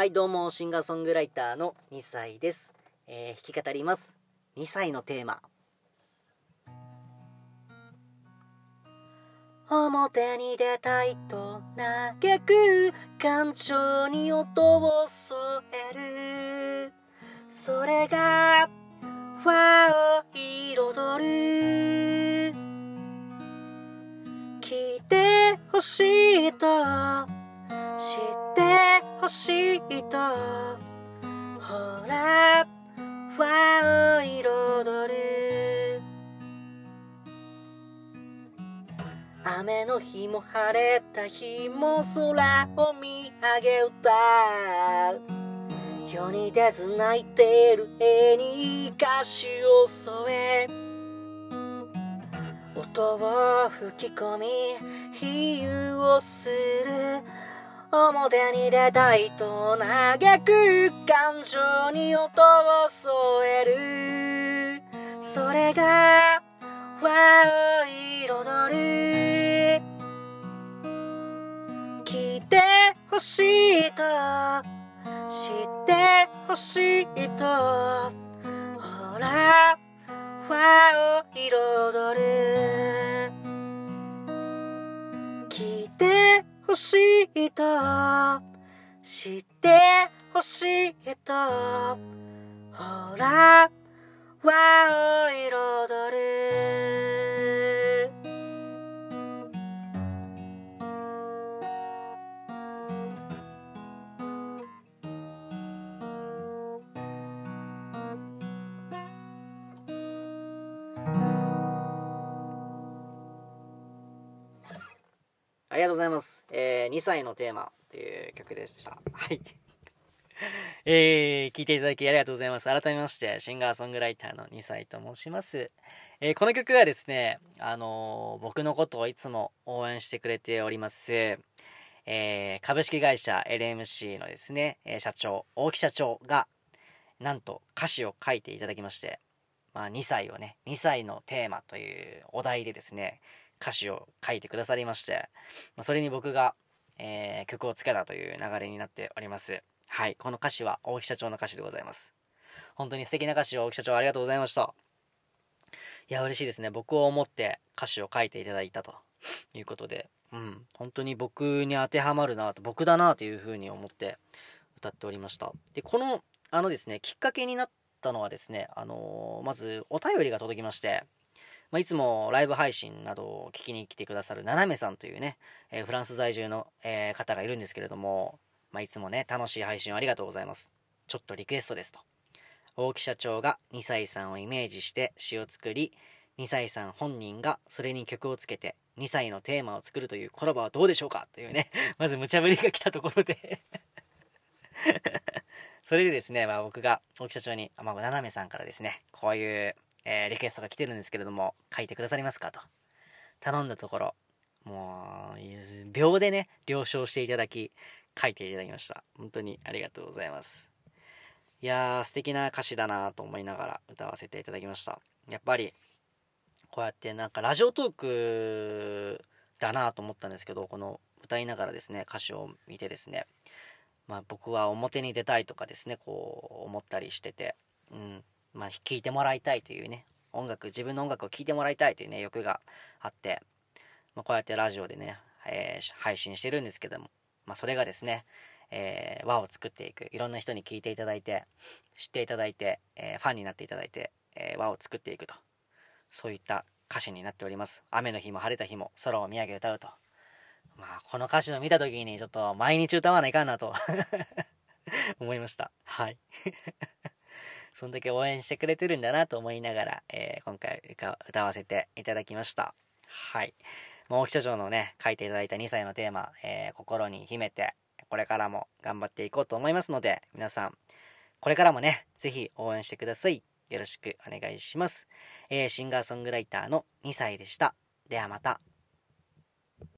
はい、どうも、シンガーソングライターの2歳です。えー弾き語ります。2歳のテーマ。表に出たいと嘆く感情に音を添える。それが、和を彩る。聞いてほしいと知ってほしいとほら和を彩る。雨の日も晴れた日も空を見上げ歌う。世に出ず泣いてる絵に歌詞を添え。音を吹き込み比喩をする。表に出たいと嘆く感情に音を添える。それが和を彩る。聞いてほしいと知ってほしいと。ほしいと知ってほしいとほらわおいありがとうございます。えー、2歳のテーマっていう曲でした。はい。えー、聴いていただきありがとうございます。改めまして、シンガーソングライターの2歳と申します。えーこの曲はですね、あのー僕のことをいつも応援してくれております、えー株式会社 LMC のですね、え社長、大木社長が、なんと歌詞を書いていただきまして、まあ、2歳をね、2歳のテーマというお題でですね、歌詞を書いてくださりまして、まそれに僕が、えー曲をつけたという流れになっております。はい。この歌詞は大木社長の歌詞でございます。本当に素敵な歌詞を大木社長ありがとうございました。いや、嬉しいですね。僕を思って歌詞を書いていただいたということで、うん。本当に僕に当てはまるなと、僕だなというふうに思って歌っておりました。で、この、あのですね、きっかけになったのはですね、あのーまずお便りが届きまして、まあ、いつもライブ配信などを聞きに来てくださるななめさんというね、えーフランス在住の、えー方がいるんですけれども、まあ、いつもね、楽しい配信をありがとうございます。ちょっとリクエストですと。大木社長が2歳さんをイメージして詩を作り、2歳さん本人がそれに曲をつけて、2歳のテーマを作るというコラボはどうでしょうか？というね、まず無茶ぶりが来たところで それでですね、まあ僕が大木社長に、まあ、斜めさんからですね、こういう、えーリクエストが来てるんですけれども、書いてくださりますかと。頼んだところ、もう、秒でね、了承していただき、書いていただきました。本当にありがとうございます。いやー、素敵な歌詞だなと思いながら歌わせていただきました。やっぱり、こうやってなんかラジオトークだなと思ったんですけど、この歌いながらですね、歌詞を見てですね、まあ僕は表に出たいとかですね、こう思ったりしてて、うん、まあ聴いてもらいたいというね、音楽、自分の音楽を聴いてもらいたいというね、欲があって、まあ、こうやってラジオでね、えー配信してるんですけども、まあそれがですね、えー輪を作っていく、いろんな人に聞いていただいて、知っていただいて、えーファンになっていただいて、えー輪を作っていくと。そういった歌詞になっております。雨の日も晴れた日も空を見上げ歌うと。まあ、この歌詞を見た時にちょっと毎日歌わないかんなと 思いました。はい。そんだけ応援してくれてるんだなと思いながら、えー今回歌わせていただきました。はい。まあ、大木社長のね、書いていただいた2歳のテーマ、えー心に秘めて、これからも頑張っていこうと思いますので、皆さん、これからもね、ぜひ応援してください。よろしくお願いします。えーシンガーソングライターの2歳でした。ではまた。